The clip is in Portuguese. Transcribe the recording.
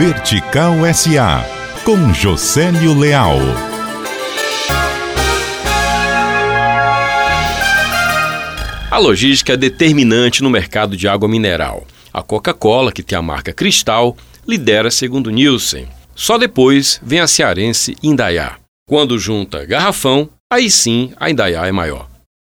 Vertical SA, com Josélio Leal. A logística é determinante no mercado de água mineral. A Coca-Cola, que tem a marca Cristal, lidera segundo Nielsen. Só depois vem a cearense Indaiá. Quando junta garrafão, aí sim a Indaiá é maior.